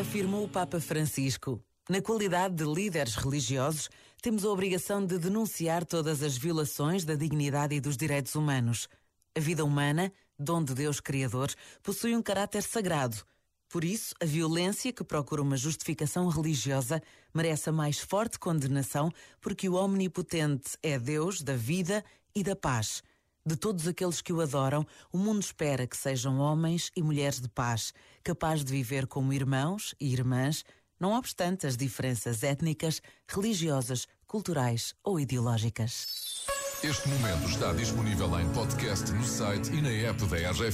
Afirmou o Papa Francisco. Na qualidade de líderes religiosos, temos a obrigação de denunciar todas as violações da dignidade e dos direitos humanos. A vida humana, dom de Deus Criador, possui um caráter sagrado. Por isso, a violência que procura uma justificação religiosa merece a mais forte condenação, porque o Omnipotente é Deus da vida e da paz. De todos aqueles que o adoram, o mundo espera que sejam homens e mulheres de paz, capazes de viver como irmãos e irmãs não obstante as diferenças étnicas, religiosas, culturais ou ideológicas. Este momento está disponível em podcast no site e na app da RGF.